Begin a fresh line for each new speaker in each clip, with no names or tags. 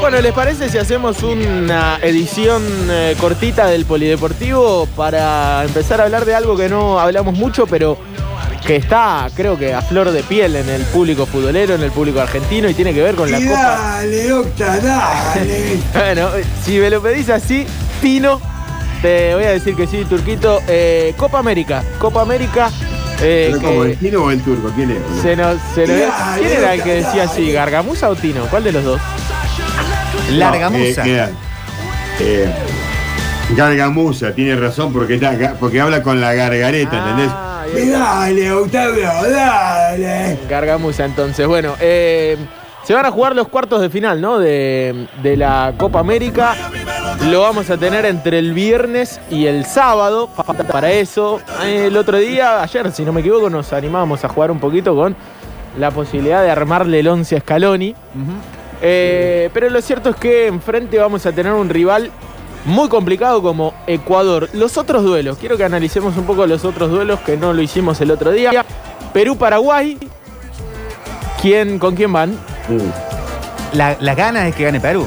Bueno, ¿les parece si hacemos una edición eh, cortita del Polideportivo para empezar a hablar de algo que no hablamos mucho, pero que está, creo que, a flor de piel en el público futbolero, en el público argentino y tiene que ver con la
Y
Copa?
Dale, Octa, dale.
Bueno, si me lo pedís así, Tino, te voy a decir que sí, Turquito. Eh, Copa América, Copa América. eh,
¿Pero como
que
el chino o el turco? ¿Quién es?
se nos, se nos-
Dale,
¿Quién era el que
dale.
decía así, Gargamusa o Tino? ¿Cuál de los dos?
Larga
No, eh, eh, Gargamusa, tiene razón porque, está, porque habla con la gargareta, ¿entendés?
Ah, bien.
dale, Octavio, dale.
Gargamusa, entonces. Bueno, eh, se van a jugar los cuartos de final, ¿no? De, de la Copa América. Lo vamos a tener entre el viernes y el sábado. Falta para eso. Eh, El otro día, ayer, si no me equivoco, nos animábamos a jugar un poquito con la posibilidad de armarle el 11 a Scaloni. Eh, pero lo cierto es que enfrente vamos a tener un rival muy complicado como Ecuador. Los otros duelos, quiero que analicemos un poco los otros duelos que no lo hicimos el otro día. Perú-Paraguay. ¿Quién, ¿Con quién van?
La- las ganas es que gane Perú.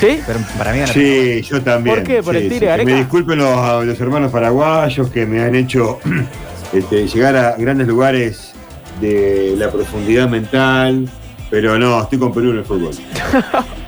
¿Sí?
Pero para mí gana Perú.
Sí, yo también.
¿Por qué? ¿Por
sí,
el
sí.
Gareca?
Me disculpen los, los hermanos paraguayos que me han hecho este, llegar a grandes lugares de la profundidad mental, pero no, estoy con Perú en el fútbol.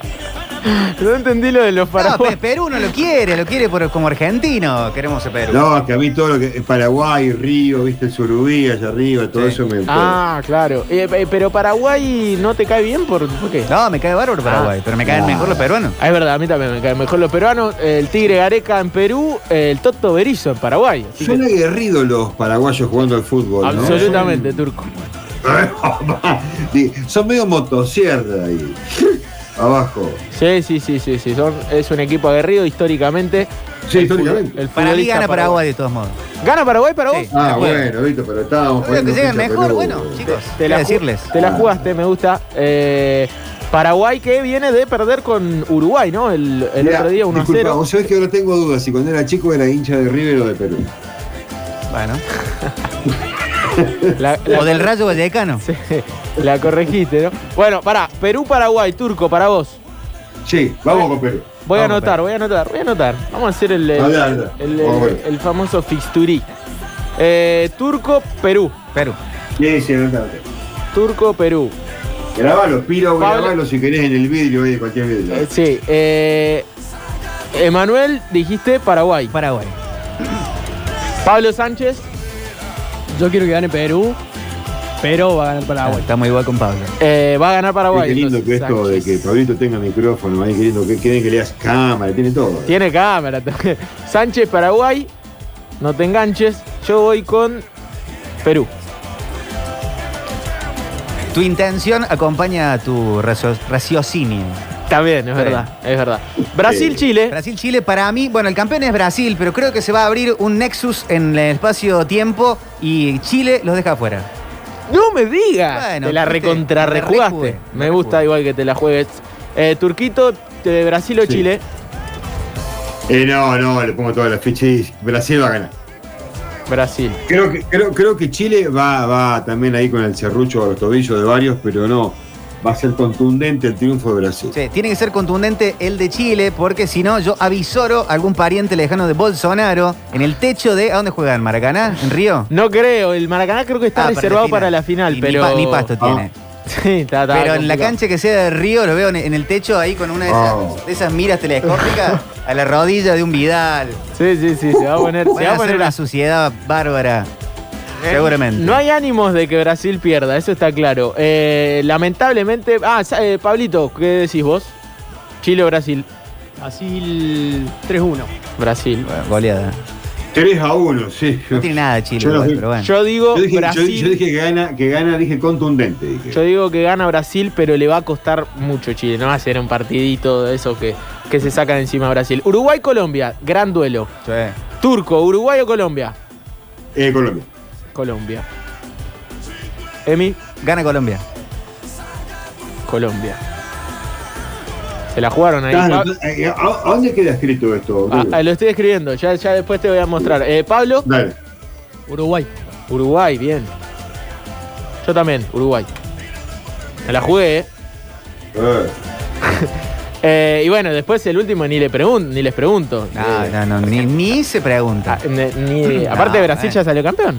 No entendí lo de los
No,
paraguayos.
Pe- Perú no lo quiere, lo quiere por- como argentino. Queremos a Perú.
No, que a mí todo lo que es Paraguay, Río, viste el Surubí allá arriba, todo
Sí.
eso me.
Ah, claro. Eh, eh, pero Paraguay no te cae bien por, ¿por qué?
No, me cae bárbaro Paraguay, pero me caen
Ah.
mejor los peruanos.
Ah, es verdad, a mí también me cae mejor los peruanos. El Tigre Gareca en Perú, el Toto Berizo en Paraguay.
Son
que-
aguerridos los paraguayos jugando al fútbol, ¿no?
absolutamente, turco.
Sí, Son medio motosierra ahí. Abajo.
Sí, sí, sí, sí, sí. Son, es un equipo aguerrido históricamente.
Sí,
El
históricamente.
el
Para mí gana Paraguay de todos modos.
¿Gana Paraguay para vos?
Sí.
Ah, bueno, Vito, pero estábamos
que
fecha
mejor,
Perú.
bueno, chicos.
Te
Te
la,
decirles.
te la
Ah.
jugaste, me gusta. Eh, Paraguay que viene de perder con Uruguay, ¿no? El, el
Mirá,
otro día 1 a
disculpa,
0.
Vos sabés que ahora tengo dudas si cuando era chico era hincha de River o de Perú.
Bueno.
La, la-
O del Rayo Vallecano.
Sí, la corregiste, ¿no? Bueno, pará, Perú-Paraguay, turco, para vos.
Sí, vamos con Perú.
Voy a anotar, voy a anotar, voy a anotar. Vamos a hacer el, el, famoso fixturí. Eh, turco, Perú.
Perú.
Sí, sí, anotate.
Turco, Perú.
Grabalo, Piro,
Pablo-
grabalo si querés en el vidrio de cualquier vidrio.
Eh, sí. Eh, Emanuel, dijiste Paraguay.
Paraguay.
Pablo Sánchez.
Yo quiero que gane Perú, pero va a ganar
Ah,
Paraguay.
Estamos igual con Pablo.
eh, va a ganar Paraguay.
qué lindo que esto de que Pablito tenga micrófono ahí, qué lindo que quieren que leas cámara, tiene todo.
Tiene cámara. Sánchez, Paraguay. No te enganches. Yo voy con Perú.
Tu intención acompaña a tu racio- raciocinio.
También, es
Sí.
verdad, es verdad. Brasil-Chile.
Brasil-Chile, para mí, bueno, el campeón es Brasil, pero creo que se va a abrir un nexus en el espacio-tiempo y Chile los deja afuera.
No me digas.
Bueno,
te la
viste,
recontra
me rejugué,
gusta
rejugué.
igual que te la juegues. Eh, Turquito, de Brasil o
Sí.
Chile.
Eh, no, no, le pongo todas las fichas y Brasil va a ganar.
Brasil.
Creo que, creo, creo que Chile va, va también ahí con el serrucho a los tobillos de varios, pero no. Va a ser contundente el triunfo de Brasil.
Sí, tiene que ser contundente el de Chile, porque si no, yo avisoro a algún pariente lejano de Bolsonaro en el techo de. ¿A dónde juegan? ¿Maracaná? ¿En Río?
No creo, el Maracaná creo que está
Ah, para
reservado
la
para
final.
la final,
Y ni
pero.
pa- Ni, pasto tiene.
Sí, está, está
Pero en la cancha que sea de Río lo veo en, en el techo ahí con una de esas,
Oh.
de esas miras telescópicas a la rodilla de un Vidal.
Sí, sí, sí, se va a poner. se va
a
a
hacer
poner
una suciedad bárbara. Seguramente.
No hay ánimos de que Brasil pierda, eso está claro. Eh, lamentablemente. Ah, eh, Pablito, ¿qué decís vos? Chile o Brasil.
Brasil 3-1.
Brasil.
Bueno, goleada.
3 a 1, sí.
No tiene nada de Chile,
Yo
igual,
vi.
pero bueno.
Yo digo
Yo dije, yo-
Brasil.
yo dije que gana, que gana, dije contundente. Dije.
Yo digo que gana Brasil, pero le va a costar mucho Chile. No va a ser un partidito de eso que que se sacan encima a Brasil. Uruguay-Colombia, gran duelo.
Sí.
Turco, Uruguay o Colombia.
Eh, Colombia.
Colombia. Emi,
Gana Colombia.
Colombia. Se la jugaron ahí.
Ah, eh, ¿A, a dónde queda escrito esto?
Ah, ah, lo estoy escribiendo, ya, ya después te voy a mostrar. Eh, Pablo,
Dale.
Uruguay.
Uruguay, bien. Yo también, Uruguay. Me la jugué, ¿eh?
Eh,
Eh, y bueno, después el último ni, le pregun- ni les pregunto.
No,
Eh,
no, no, ni, ni se pregunta.
ah, ni- ni-
No,
aparte Brasil
eh.
ya salió campeón.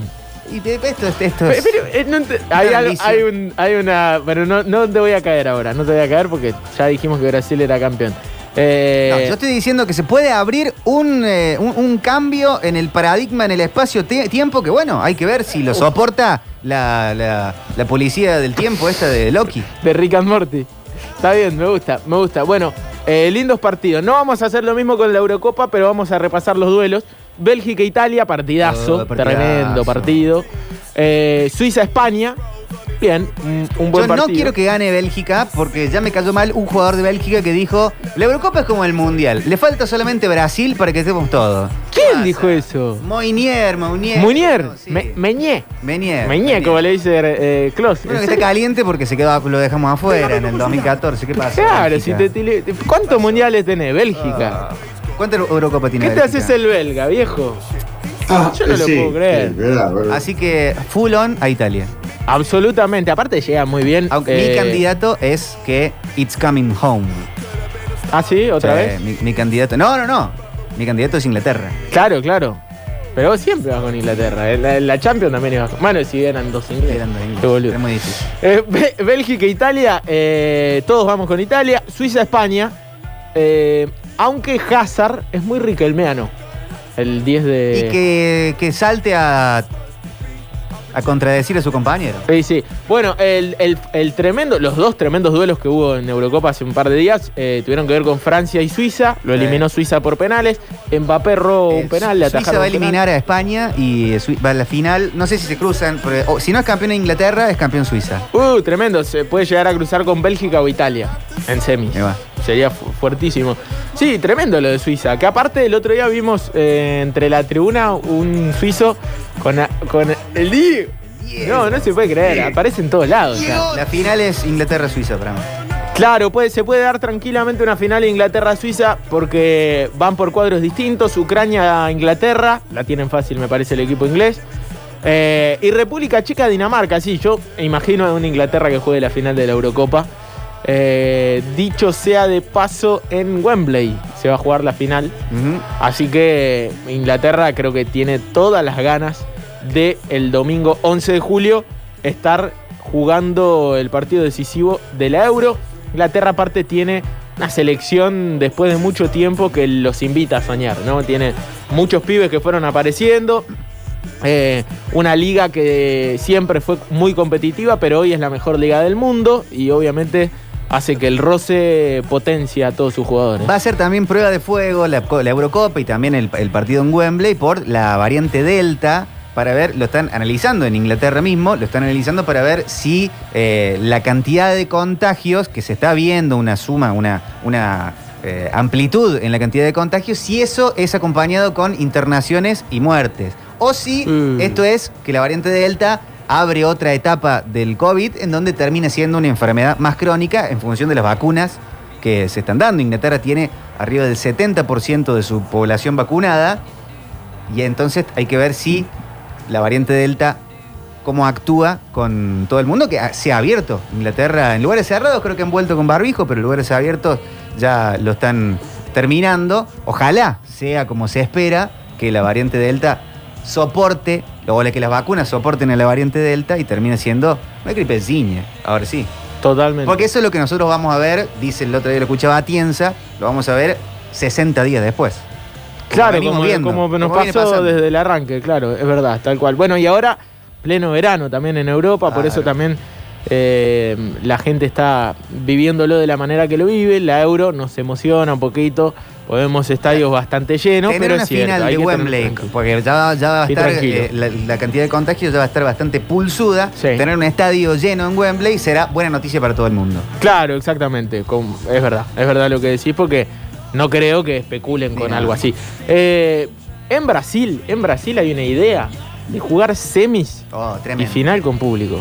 Y de- esto, esto es.
pero, eh, no ent- hay, algo-
Grandísimo.
hay, un- hay una. Pero no, no te voy a caer ahora, no te voy a caer porque ya dijimos que Brasil era campeón. Eh,
No, yo estoy diciendo que se puede abrir un, eh, un- un cambio en el paradigma, en el espacio-tiempo, que bueno, hay que ver si lo soporta la, la- la policía del tiempo esta de Loki.
De Rick and Morty. Está bien, me gusta, me gusta. Bueno, eh, lindos partidos. No vamos a hacer lo mismo con la Eurocopa, pero vamos a repasar los duelos. Bélgica-Italia, partidazo,
Oh, partidazo.
tremendo partido. Eh, Suiza-España, bien, un, un buen
Yo
partido.
no quiero que gane Bélgica porque ya me cayó mal un jugador de Bélgica que dijo, la Eurocopa es como el Mundial, le falta solamente Brasil para que estemos todos.
¿Quién dijo eso?
Moinier, Mounier.
Munier,
Sí.
Me- Meñé. Meñé, como le dice eh, Klaus.
Bueno,
¿En
que está caliente porque se quedó, lo dejamos afuera en el 2014. ¿Qué pasa?
Claro, si
Bélgica?
te, tile- ¿cuántos mundiales tenés? Bélgica.
¿Cuánta Eurocopa tiene
¿Qué te haces el belga, viejo?
Ah,
Yo no lo puedo creer.
sí, verdad, verdad.
Así que full on a Italia.
Absolutamente. Aparte llega muy bien.
Aunque
eh,
mi candidato es que it's coming home.
Ah, sí, otra vez.
Mi, mi candidato. No, no, no. Mi candidato es Inglaterra.
Claro, claro. Pero vos siempre vas con Inglaterra. En la, la Champions también ibas con. Bueno, si eran dos ingleses.
Eran
Qué
Inglaterra.
boludo.
Es muy difícil.
Eh, Bé- Bélgica, Italia, eh, todos vamos con Italia. Suiza, España. Eh, aunque Hazard es muy riquelmeano. El 10 de.
Y que, que salte a, a contradecir a su compañero.
Sí, sí. Bueno, el, el- el tremendo, los dos tremendos duelos que hubo en Eurocopa hace un par de días eh, tuvieron que ver con Francia y Suiza. Lo eliminó Suiza por penales. Mbappé robó un
Eh,
penal, le
Suiza va a
un
eliminar a España y Sui- va a la final. No sé si se cruzan. porque- o si no es campeón de Inglaterra, es campeón Suiza.
Uh, tremendo. Se puede llegar a cruzar con Bélgica o Italia en semis. Sería fu- fuertísimo. Sí, tremendo lo de Suiza. Que aparte el otro día vimos eh, entre la tribuna un suizo con, a- con el Diego. No, no se puede creer. Aparece en todos lados. ya.
La final es Inglaterra-Suiza para mí.
Claro, puede, se puede dar tranquilamente una final Inglaterra-Suiza porque van por cuadros distintos. Ucrania-Inglaterra, la tienen fácil, me parece, el equipo inglés. Eh, y República Checa-Dinamarca, sí, yo imagino a una Inglaterra que juegue la final de la Eurocopa. Eh, dicho sea de paso, en Wembley se va a jugar la final. Así que Inglaterra creo que tiene todas las ganas de el domingo 11 de julio estar jugando el partido decisivo de la Euro. Inglaterra aparte tiene una selección después de mucho tiempo que los invita a soñar, ¿no? Tiene muchos pibes que fueron apareciendo. Eh, una liga que siempre fue muy competitiva, pero hoy es la mejor liga del mundo y obviamente hace que el roce potencie a todos sus jugadores.
Va a ser también prueba de fuego la, la Eurocopa y también el, el partido en Wembley por la variante Delta. Para ver, lo están analizando en Inglaterra mismo, lo están analizando para ver si eh, la cantidad de contagios que se está viendo, una suma, una, una eh, amplitud en la cantidad de contagios, si eso es acompañado con internaciones y muertes. O si
Mm.
esto es que la variante Delta abre otra etapa del COVID en donde termina siendo una enfermedad más crónica en función de las vacunas que se están dando. Inglaterra tiene arriba del 70% de su población vacunada y entonces hay que ver si la variante Delta cómo actúa con todo el mundo, que se ha abierto. Inglaterra, en lugares cerrados creo que han vuelto con barbijo, pero en lugares abiertos ya lo están terminando. Ojalá sea como se espera, que la variante Delta soporte, o que las vacunas soporten a la variante Delta y termine siendo una gripecina. Ahora sí.
Totalmente.
Porque eso es lo que nosotros vamos a ver, dice el otro día lo escuchaba Atienza, lo vamos a ver 60 días después.
Claro,
venimos
como,
viendo,
como nos
como
pasó desde el arranque, claro, es verdad, tal cual. Bueno, y ahora, pleno verano también en Europa, por eso también eh, la gente está viviéndolo de la manera que lo vive. La Euro nos emociona un poquito, podemos estadios bastante llenos,
Tener
pero
una
es cierto,
final de Wembley, porque ya, va- ya va a estar, eh, la, la cantidad de contagios ya va a estar bastante pulsuda.
Sí.
Tener un estadio lleno en Wembley será buena noticia para todo el mundo.
Claro, exactamente, con- es verdad, es verdad lo que decís, porque no creo que especulen con
Mira.
algo así. Eh, en Brasil, en Brasil hay una idea de jugar semis
Oh,
y final con público.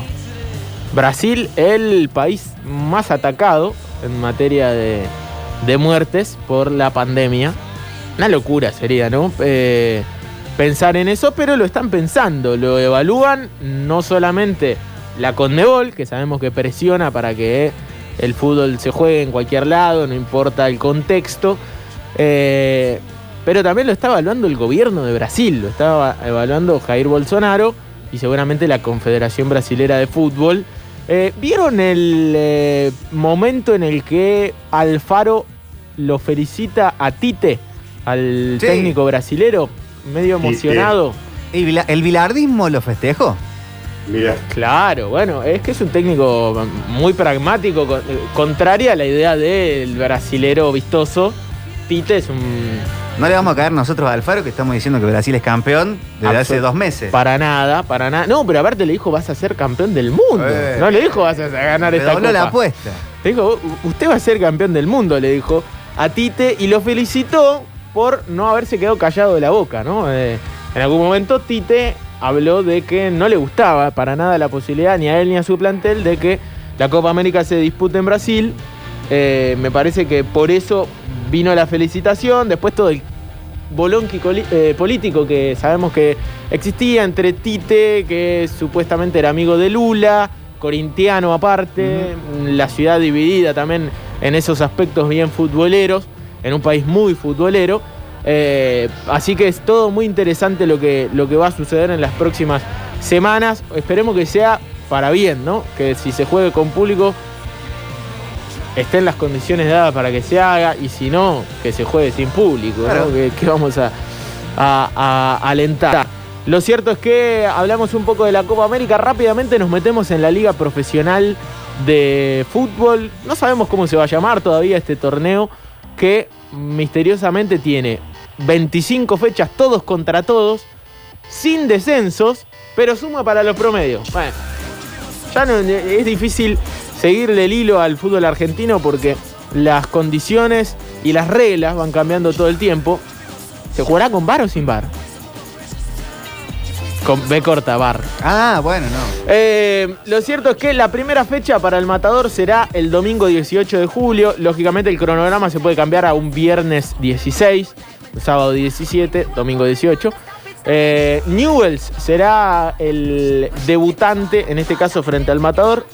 Brasil, el país más atacado en materia de, de muertes por la pandemia. Una locura sería, ¿no? Eh, pensar en eso, pero lo están pensando, lo evalúan no solamente la Conmebol, que sabemos que presiona para que el fútbol se juegue en cualquier lado, no importa el contexto, eh, pero también lo está evaluando el gobierno de Brasil, lo está evaluando Jair Bolsonaro y seguramente la Confederación Brasilera de Fútbol. Eh, ¿Vieron el eh, momento en el que Alfaro lo felicita a Tite, al
Sí.
técnico brasilero? Medio
Tite.
emocionado.
¿Y Vila- ¿El bilardismo lo festejó?
Mira,
Claro, bueno, es que es un técnico muy pragmático, con- eh, contraria a la idea del brasilero vistoso. Tite es un
No le vamos a caer nosotros a Alfaro que estamos diciendo que Brasil es campeón desde hace dos meses.
Para nada, para nada. No, pero aparte le dijo vas a ser campeón del mundo.
Eh.
no le dijo vas a ganar esta copa.
la apuesta.
Le dijo, "U- usted va a ser campeón del mundo, le dijo a Tite y lo felicitó por no haberse quedado callado de la boca, ¿no? Eh, en algún momento Tite habló de que no le gustaba para nada la posibilidad, ni a él ni a su plantel, de que la Copa América se dispute en Brasil. Eh, me parece que por eso vino la felicitación, después todo el coli- eh, político que sabemos que existía entre Tite, que supuestamente era amigo de Lula, corintiano aparte, la ciudad dividida también en esos aspectos bien futboleros, en un país muy futbolero. Eh, así que es todo muy interesante lo que, lo que va a suceder en las próximas semanas. Esperemos que sea para bien, ¿no? Que si se juegue con público estén las condiciones dadas para que se haga y si no, que se juegue sin público, ¿no? Que, que vamos a, a- a alentar. Lo cierto es que hablamos un poco de la Copa América, rápidamente nos metemos en la Liga Profesional de Fútbol. No sabemos cómo se va a llamar todavía este torneo que misteriosamente tiene 25 fechas, todos contra todos, sin descensos, pero suma para los promedios. Bueno, ya no, es difícil seguirle el hilo al fútbol argentino porque las condiciones y las reglas van cambiando todo el tiempo. ¿Se jugará con bar o sin bar? Con B corta, bar.
Ah, bueno, no.
Eh, lo cierto es que la primera fecha para el Matador será el domingo 18 de julio. Lógicamente el cronograma se puede cambiar a un viernes 16, sábado 17, domingo 18. Eh, Newells será el debutante, en este caso frente al Matador,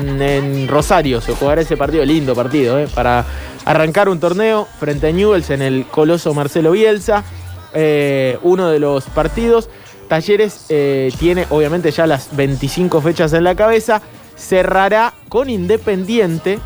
en Rosario. Se jugará ese partido, lindo partido, eh, para arrancar un torneo frente a Newells en el Coloso Marcelo Bielsa. Eh, uno de los partidos. Talleres eh, tiene obviamente ya las 25 fechas en la cabeza. Cerrará con Independiente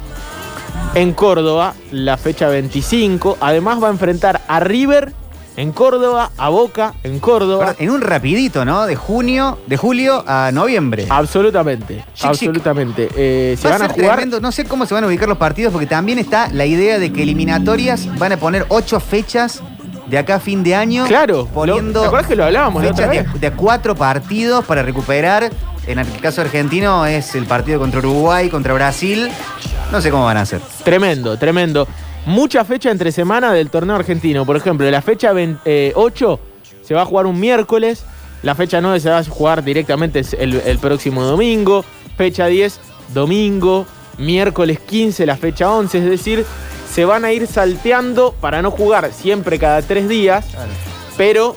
en Córdoba la fecha 25. Además va a enfrentar a River en Córdoba, a Boca en Córdoba.
En un rapidito, ¿no? De junio, de julio a noviembre.
Absolutamente,
Chic, chic.
absolutamente. Eh, se
Va
van a jugar.
tremendo. No sé cómo se van a ubicar los partidos porque también está la idea de que eliminatorias van a poner ocho fechas de acá a fin de año.
Claro,
poniendo
lo- ¿te acuerdas que lo hablábamos
fechas de, de cuatro partidos para recuperar. En el caso argentino es el partido contra Uruguay, contra Brasil. No sé cómo van a hacer.
Tremendo, tremendo. Mucha fecha entre semana del torneo argentino. Por ejemplo, la fecha 8 se va a jugar un miércoles. La fecha 9 se va a jugar directamente el, el próximo domingo. Fecha 10, domingo. Miércoles 15, la fecha 11. Es decir, se van a ir salteando para no jugar siempre cada tres días. Pero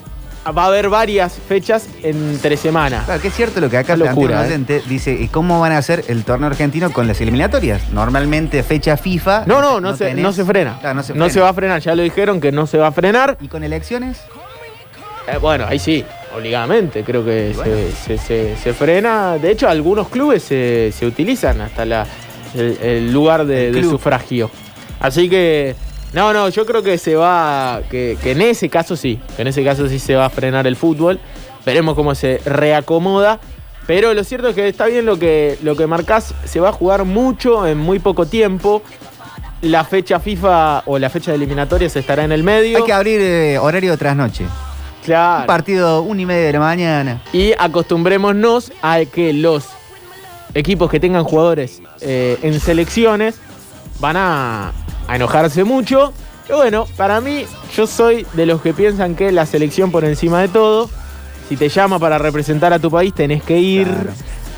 va a haber varias fechas entre semanas.
Claro, que es cierto lo que acá plantea
locura,
un
¿eh?
oyente. Dice, ¿y cómo van a hacer el torneo argentino con las eliminatorias? Normalmente fecha FIFA.
No, no, no, se,
tenés-
no se frena.
Claro, no se
no
frena.
se va a frenar. Ya lo dijeron que no se va a frenar.
¿Y con elecciones?
Eh, bueno, ahí sí, obligadamente, creo que
bueno.
se, se- se- frena. De hecho, algunos clubes se, se utilizan hasta la, el, el lugar de,
El
de sufragio. Así que, no, no, yo creo que se va, que, que en ese caso sí, que en ese caso sí se va a frenar el fútbol. Veremos cómo se reacomoda. Pero lo cierto es que está bien lo que, lo que marcás, se va a jugar mucho en muy poco tiempo. La fecha FIFA o la fecha de eliminatorias estará en el medio.
Hay que abrir eh, horario de trasnoche.
Claro.
Un partido una y media de la mañana.
Y acostumbrémonos a que los equipos que tengan jugadores eh, en selecciones van a, a enojarse mucho Pero bueno, para mí, yo soy de los que piensan que la selección por encima de todo. Si te llama para representar a tu país, tenés que ir.
Claro.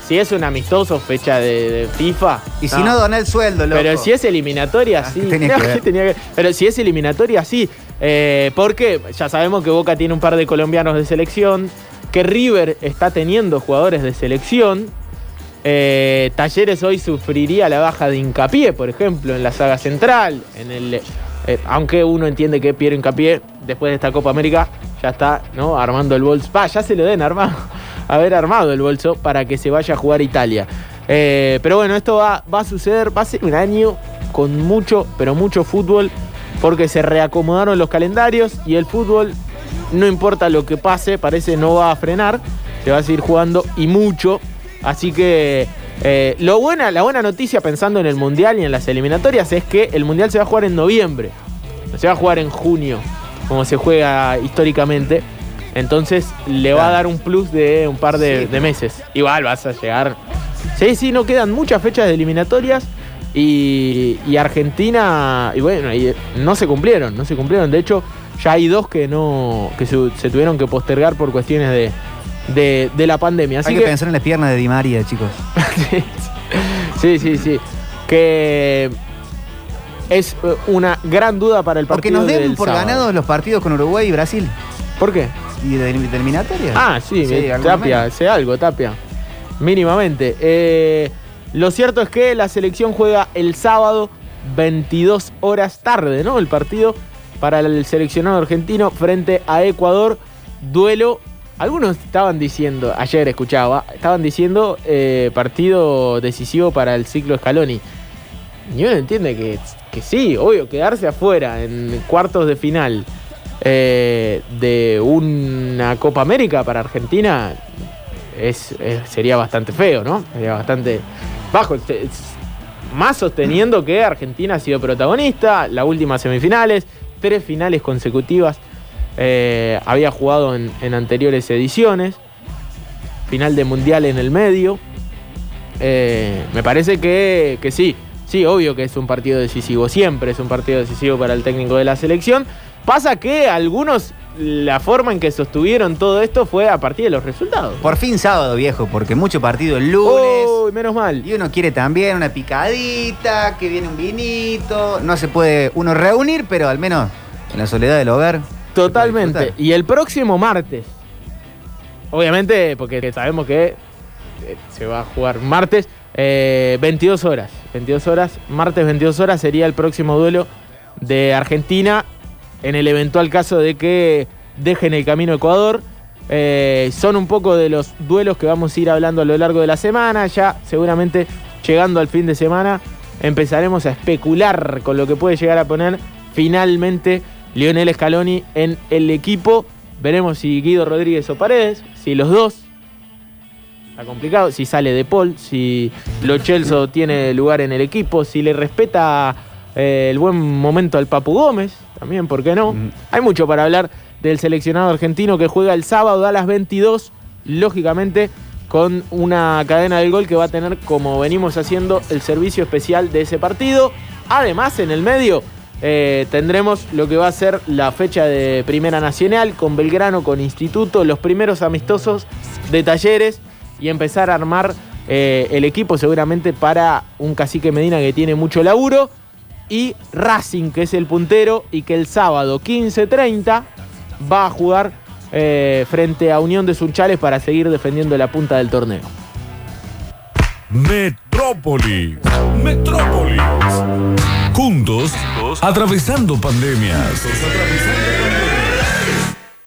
Si es un amistoso, fecha de, de FIFA.
Y si no, doná el sueldo, loco.
Pero si es eliminatoria,
Ah,
sí.
tenía que ver.
Tenía que- Pero si es eliminatoria, sí. Eh, porque ya sabemos que Boca tiene un par de colombianos de selección, que River está teniendo jugadores de selección. Eh, Talleres hoy sufriría la baja de hincapié, por ejemplo, en la saga central. En el, eh, aunque uno entiende que Piero Hincapié, después de esta Copa América, ya está ¿no? armando el bolso. Pa, ya se lo den armado, haber armado el bolso para que se vaya a jugar Italia. Eh, pero bueno, esto va, va a suceder, va a ser un año con mucho, pero mucho fútbol, porque se reacomodaron los calendarios y el fútbol, no importa lo que pase, parece no va a frenar, se va a seguir jugando y mucho. Así que eh, lo buena, la buena noticia pensando en el Mundial y en las eliminatorias es que el Mundial se va a jugar en noviembre, no se va a jugar en junio, como se juega históricamente. Entonces le va a dar un plus de un par de,
Sí.
de meses. Igual vas a llegar. Sí, sí, no quedan muchas fechas de eliminatorias. Y, y Argentina, y bueno, y no se cumplieron, no se cumplieron. De hecho, ya hay dos que no, que se, se tuvieron que postergar por cuestiones de, de, de la pandemia. Así
Hay que, pensar en las piernas de Di María, chicos.
sí, sí, sí. Que es eh, una gran duda para el
Porque
partido
nos den
del
por
sábado.
ganados los partidos con Uruguay y Brasil.
¿Por qué?
¿Y de, de eliminatoria?
Ah, sí,
algo
Tapia, sé algo, Tapia. Mínimamente. Eh, lo cierto es que la selección juega el sábado 22 horas tarde, ¿no? El partido para el seleccionado argentino frente a Ecuador. Duelo. Algunos estaban diciendo, ayer escuchaba, estaban diciendo eh, partido decisivo para el ciclo Scaloni. Y uno entiende que, que sí, obvio, quedarse afuera en cuartos de final eh, de una Copa América para Argentina es, sería bastante feo, ¿no? Sería bastante bajo. Más sosteniendo que Argentina ha sido protagonista, las últimas semifinales, tres finales consecutivas, eh, había jugado en, en anteriores ediciones, final de Mundial en el medio. Eh, me parece que, que sí, sí, obvio que es un partido decisivo, siempre es un partido decisivo para el técnico de la selección. Pasa que algunos, la forma en que sostuvieron todo esto fue a partir de los resultados.
Por fin sábado, viejo, porque mucho partido el lunes.
Uy, menos mal.
Y uno quiere también una picadita, que viene un vinito. No se puede uno reunir, pero al menos en la soledad del hogar.
Totalmente. Y el próximo martes, obviamente, porque sabemos que eh, se va a jugar martes, eh, 22 horas. 22 horas, martes 22 horas sería el próximo duelo de Argentina en el eventual caso de que dejen el camino a Ecuador. Eh, son un poco de los duelos que vamos a ir hablando a lo largo de la semana. Ya seguramente llegando al fin de semana empezaremos a especular con lo que puede llegar a poner finalmente Lionel Scaloni en el equipo. Veremos si Guido Rodríguez o Paredes, si los dos. Está complicado, si sale de Paul, si Lo Celso tiene lugar en el equipo, si le respeta eh, el buen momento al Papu Gómez, también, ¿por qué no?
Mm.
Hay mucho para hablar del seleccionado argentino que juega el sábado a las 22, lógicamente con una cadena del gol que va a tener, como venimos haciendo, el servicio especial de ese partido. Además, en el medio eh, tendremos lo que va a ser la fecha de Primera Nacional con Belgrano, con Instituto, los primeros amistosos de talleres y empezar a armar eh, el equipo seguramente para un cacique Medina que tiene mucho laburo y Racing, que es el puntero y que el sábado 15.30 va a jugar eh, frente a Unión de Sunchales para seguir defendiendo la punta del torneo.
Metrópolis. Metrópolis. Juntos, atravesando pandemias.